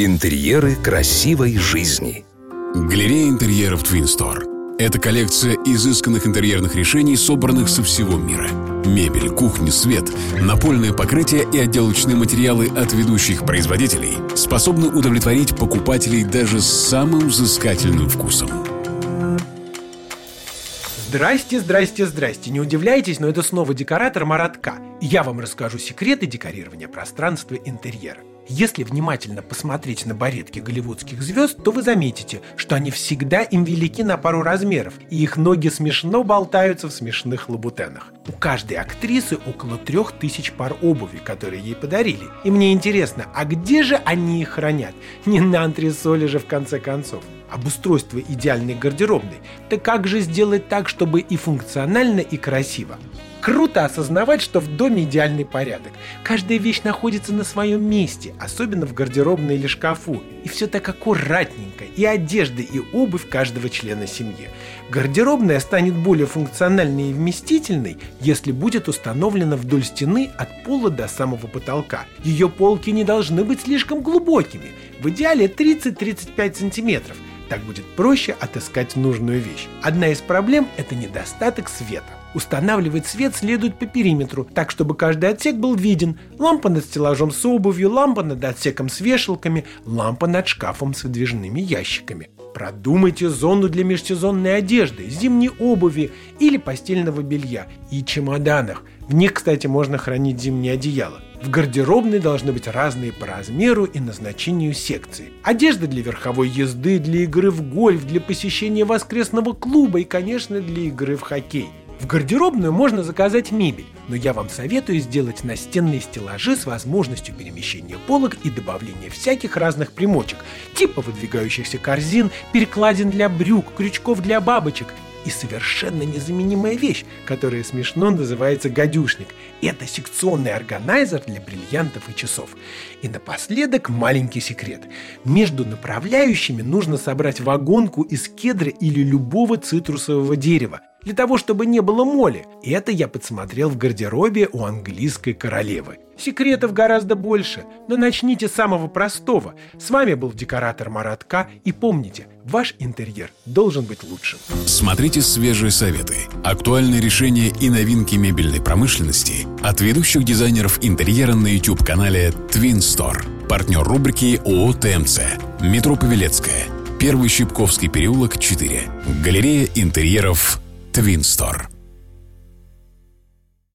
Интерьеры красивой жизни. Галерея интерьеров Twin Store. Это коллекция изысканных интерьерных решений, собранных со всего мира. Мебель, кухня, свет, напольное покрытие и отделочные материалы от ведущих производителей способны удовлетворить покупателей даже с самым взыскательным вкусом. Здрасте, здрасте, здрасте. Не удивляйтесь, но это снова декоратор Маратка. Я вам расскажу секреты декорирования пространства интерьера. Если внимательно посмотреть на баретки голливудских звезд, то вы заметите, что они всегда им велики на пару размеров, и их ноги смешно болтаются в смешных лабутенах. У каждой актрисы около трех тысяч пар обуви, которые ей подарили. И мне интересно, а где же они их хранят? Не на антресоле же в конце концов. Обустройство идеальной гардеробной. Так как же сделать так, чтобы и функционально, и красиво? Круто осознавать, что в доме идеальный порядок. Каждая вещь находится на своем месте, особенно в гардеробной или шкафу. И все так аккуратненько. И одежда, и обувь каждого члена семьи. Гардеробная станет более функциональной и вместительной, если будет установлена вдоль стены от пола до самого потолка. Ее полки не должны быть слишком глубокими. В идеале 30-35 сантиметров. Так будет проще отыскать нужную вещь. Одна из проблем – это недостаток света. Устанавливать свет следует по периметру, так чтобы каждый отсек был виден. Лампа над стеллажом с обувью, лампа над отсеком с вешалками, лампа над шкафом с выдвижными ящиками. Продумайте зону для межсезонной одежды, зимней обуви или постельного белья и чемоданах. В них, кстати, можно хранить зимнее одеяло. В гардеробной должны быть разные по размеру и назначению секции. Одежда для верховой езды, для игры в гольф, для посещения воскресного клуба и, конечно, для игры в хоккей. В гардеробную можно заказать мебель, но я вам советую сделать настенные стеллажи с возможностью перемещения полок и добавления всяких разных примочек, типа выдвигающихся корзин, перекладин для брюк, крючков для бабочек и совершенно незаменимая вещь, которая смешно называется гадюшник. Это секционный органайзер для бриллиантов и часов. И напоследок маленький секрет. Между направляющими нужно собрать вагонку из кедра или любого цитрусового дерева для того, чтобы не было моли. Это я подсмотрел в гардеробе у английской королевы. Секретов гораздо больше, но начните с самого простого. С вами был декоратор Маратка, и помните, ваш интерьер должен быть лучшим. Смотрите свежие советы, актуальные решения и новинки мебельной промышленности от ведущих дизайнеров интерьера на YouTube-канале Twin Store. Партнер рубрики ООО ТМЦ. Метро Павелецкая. Первый Щипковский переулок, 4. Галерея интерьеров Твинстор.